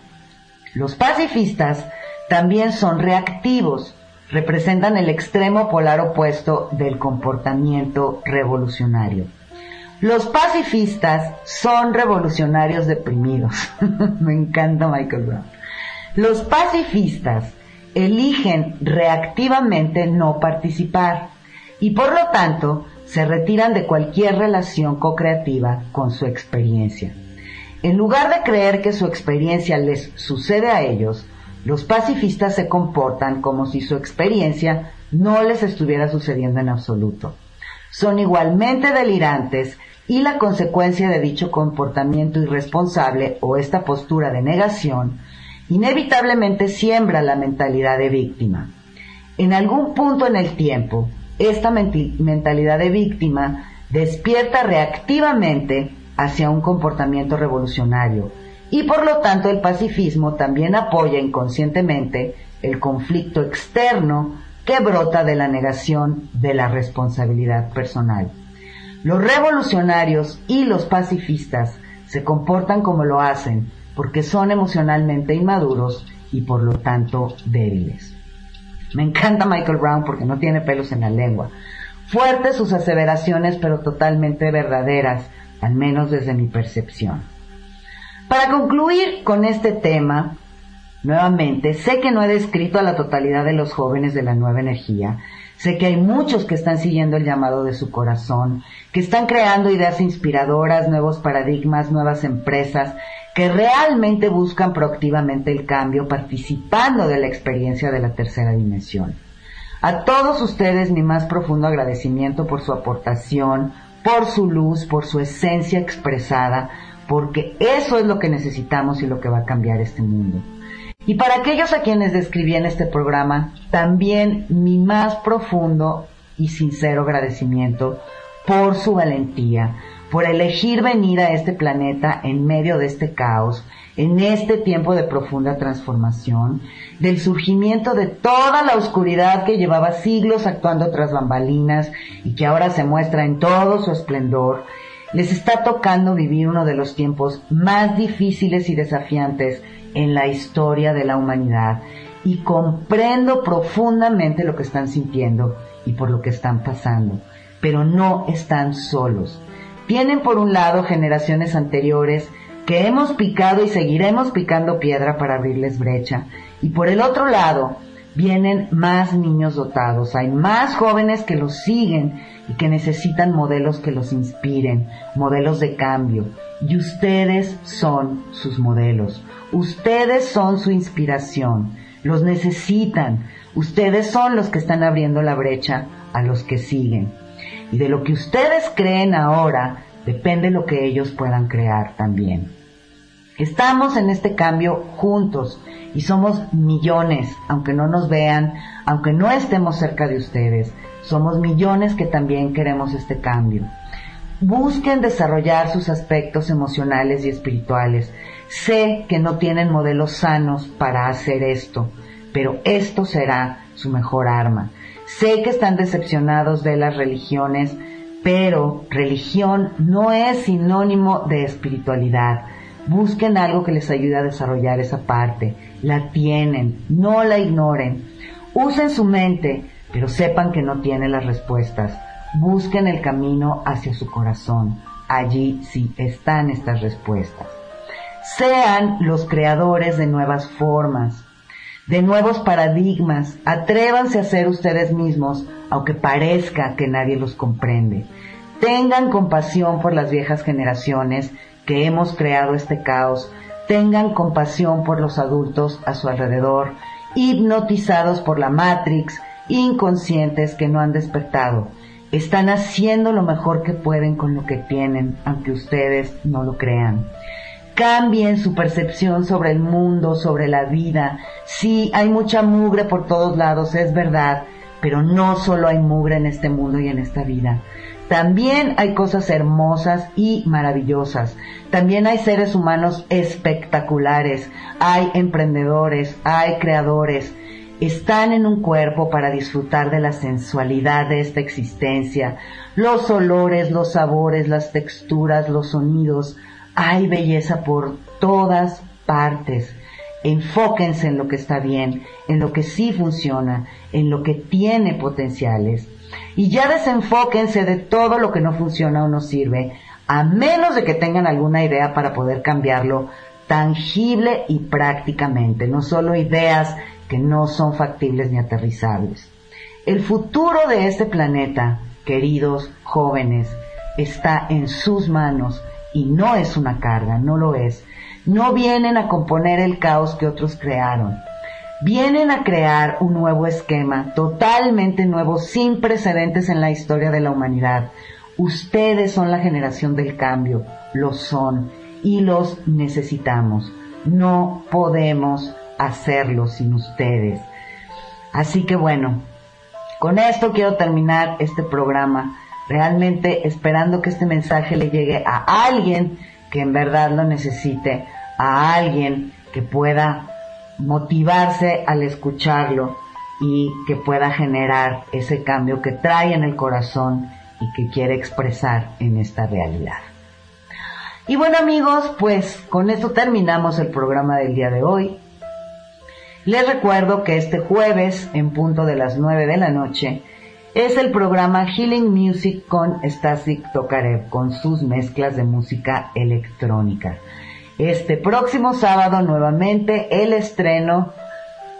Los pacifistas también son reactivos, representan el extremo polar opuesto del comportamiento revolucionario. Los pacifistas son revolucionarios deprimidos. [LAUGHS] Me encanta Michael Brown. Los pacifistas eligen reactivamente no participar y por lo tanto se retiran de cualquier relación co-creativa con su experiencia. En lugar de creer que su experiencia les sucede a ellos, los pacifistas se comportan como si su experiencia no les estuviera sucediendo en absoluto. Son igualmente delirantes y la consecuencia de dicho comportamiento irresponsable o esta postura de negación inevitablemente siembra la mentalidad de víctima. En algún punto en el tiempo, esta mentalidad de víctima despierta reactivamente hacia un comportamiento revolucionario y por lo tanto el pacifismo también apoya inconscientemente el conflicto externo que brota de la negación de la responsabilidad personal. Los revolucionarios y los pacifistas se comportan como lo hacen porque son emocionalmente inmaduros y por lo tanto débiles. Me encanta Michael Brown porque no tiene pelos en la lengua. Fuertes sus aseveraciones pero totalmente verdaderas, al menos desde mi percepción. Para concluir con este tema, nuevamente, sé que no he descrito a la totalidad de los jóvenes de la nueva energía, sé que hay muchos que están siguiendo el llamado de su corazón, que están creando ideas inspiradoras, nuevos paradigmas, nuevas empresas, que realmente buscan proactivamente el cambio, participando de la experiencia de la tercera dimensión. A todos ustedes mi más profundo agradecimiento por su aportación, por su luz, por su esencia expresada, porque eso es lo que necesitamos y lo que va a cambiar este mundo. Y para aquellos a quienes describí en este programa, también mi más profundo y sincero agradecimiento por su valentía, por elegir venir a este planeta en medio de este caos, en este tiempo de profunda transformación, del surgimiento de toda la oscuridad que llevaba siglos actuando tras bambalinas y que ahora se muestra en todo su esplendor, les está tocando vivir uno de los tiempos más difíciles y desafiantes en la historia de la humanidad. Y comprendo profundamente lo que están sintiendo y por lo que están pasando, pero no están solos tienen por un lado generaciones anteriores que hemos picado y seguiremos picando piedra para abrirles brecha. Y por el otro lado, vienen más niños dotados, hay más jóvenes que los siguen y que necesitan modelos que los inspiren, modelos de cambio. Y ustedes son sus modelos, ustedes son su inspiración, los necesitan, ustedes son los que están abriendo la brecha a los que siguen. Y de lo que ustedes creen ahora depende lo que ellos puedan crear también. Estamos en este cambio juntos y somos millones, aunque no nos vean, aunque no estemos cerca de ustedes. Somos millones que también queremos este cambio. Busquen desarrollar sus aspectos emocionales y espirituales. Sé que no tienen modelos sanos para hacer esto, pero esto será su mejor arma. Sé que están decepcionados de las religiones, pero religión no es sinónimo de espiritualidad. Busquen algo que les ayude a desarrollar esa parte. La tienen, no la ignoren. Usen su mente, pero sepan que no tienen las respuestas. Busquen el camino hacia su corazón. Allí sí están estas respuestas. Sean los creadores de nuevas formas, de nuevos paradigmas. Atrévanse a ser ustedes mismos, aunque parezca que nadie los comprende. Tengan compasión por las viejas generaciones que hemos creado este caos. Tengan compasión por los adultos a su alrededor, hipnotizados por la Matrix, inconscientes que no han despertado. Están haciendo lo mejor que pueden con lo que tienen, aunque ustedes no lo crean. Cambien su percepción sobre el mundo, sobre la vida. Sí, hay mucha mugre por todos lados, es verdad, pero no solo hay mugre en este mundo y en esta vida. También hay cosas hermosas y maravillosas. También hay seres humanos espectaculares. Hay emprendedores, hay creadores. Están en un cuerpo para disfrutar de la sensualidad de esta existencia. Los olores, los sabores, las texturas, los sonidos. Hay belleza por todas partes. Enfóquense en lo que está bien, en lo que sí funciona, en lo que tiene potenciales y ya desenfóquense de todo lo que no funciona o no sirve, a menos de que tengan alguna idea para poder cambiarlo tangible y prácticamente, no solo ideas que no son factibles ni aterrizables. El futuro de este planeta, queridos jóvenes, está en sus manos y no es una carga, no lo es. No vienen a componer el caos que otros crearon vienen a crear un nuevo esquema, totalmente nuevo, sin precedentes en la historia de la humanidad. Ustedes son la generación del cambio, lo son y los necesitamos. No podemos hacerlo sin ustedes. Así que bueno, con esto quiero terminar este programa, realmente esperando que este mensaje le llegue a alguien que en verdad lo necesite, a alguien que pueda motivarse al escucharlo y que pueda generar ese cambio que trae en el corazón y que quiere expresar en esta realidad. Y bueno amigos, pues con esto terminamos el programa del día de hoy. Les recuerdo que este jueves, en punto de las 9 de la noche, es el programa Healing Music con Stasik Tokarev, con sus mezclas de música electrónica. Este próximo sábado nuevamente el estreno,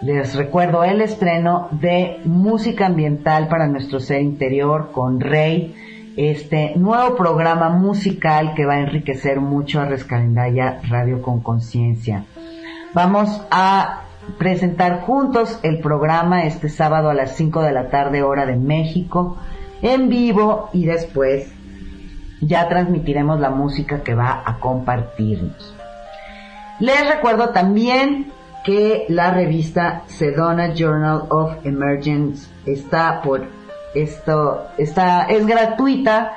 les recuerdo el estreno de música ambiental para nuestro ser interior con Rey, este nuevo programa musical que va a enriquecer mucho a Rescalendaya Radio con Conciencia. Vamos a presentar juntos el programa este sábado a las 5 de la tarde hora de México en vivo y después ya transmitiremos la música que va a compartirnos. Les recuerdo también que la revista Sedona Journal of Emergence está por esto, está, es gratuita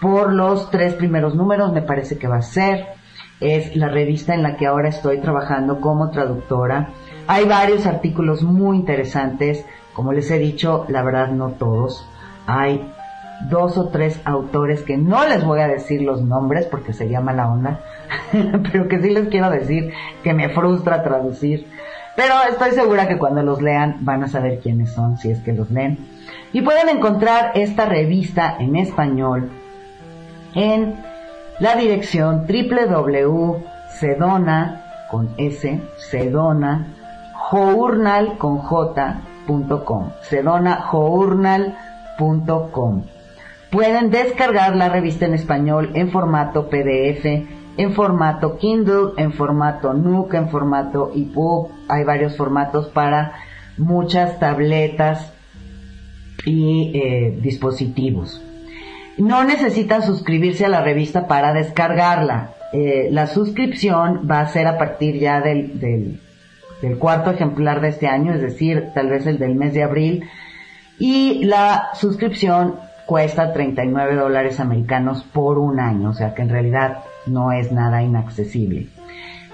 por los tres primeros números, me parece que va a ser. Es la revista en la que ahora estoy trabajando como traductora. Hay varios artículos muy interesantes, como les he dicho, la verdad no todos. Hay dos o tres autores que no les voy a decir los nombres porque se llama la onda, [LAUGHS] pero que sí les quiero decir que me frustra traducir. Pero estoy segura que cuando los lean van a saber quiénes son, si es que los leen. Y pueden encontrar esta revista en español en la dirección www.sedona con journal con j.com sedonajournal.com Pueden descargar la revista en español en formato PDF, en formato Kindle, en formato Nook, en formato EPUB. Hay varios formatos para muchas tabletas y eh, dispositivos. No necesitan suscribirse a la revista para descargarla. Eh, la suscripción va a ser a partir ya del, del cuarto ejemplar de este año, es decir, tal vez el del mes de abril. Y la suscripción cuesta 39 dólares americanos por un año, o sea que en realidad no es nada inaccesible.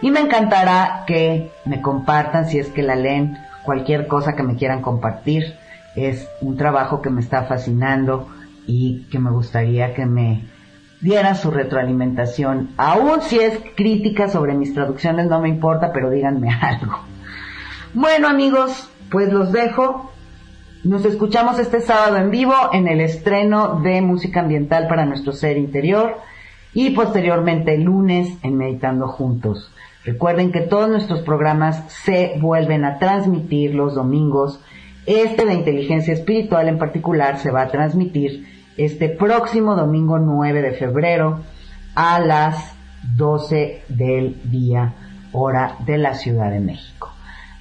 Y me encantará que me compartan si es que la leen, cualquier cosa que me quieran compartir. Es un trabajo que me está fascinando y que me gustaría que me dieran su retroalimentación. Aún si es crítica sobre mis traducciones, no me importa, pero díganme [LAUGHS] algo. Bueno amigos, pues los dejo. Nos escuchamos este sábado en vivo en el estreno de música ambiental para nuestro ser interior y posteriormente el lunes en Meditando Juntos. Recuerden que todos nuestros programas se vuelven a transmitir los domingos. Este de inteligencia espiritual en particular se va a transmitir este próximo domingo 9 de febrero a las 12 del día, hora de la Ciudad de México.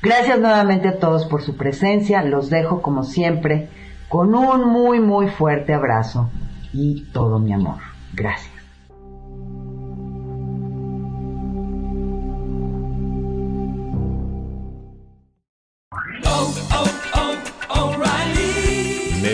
Gracias nuevamente a todos por su presencia. Los dejo como siempre con un muy muy fuerte abrazo y todo mi amor. Gracias.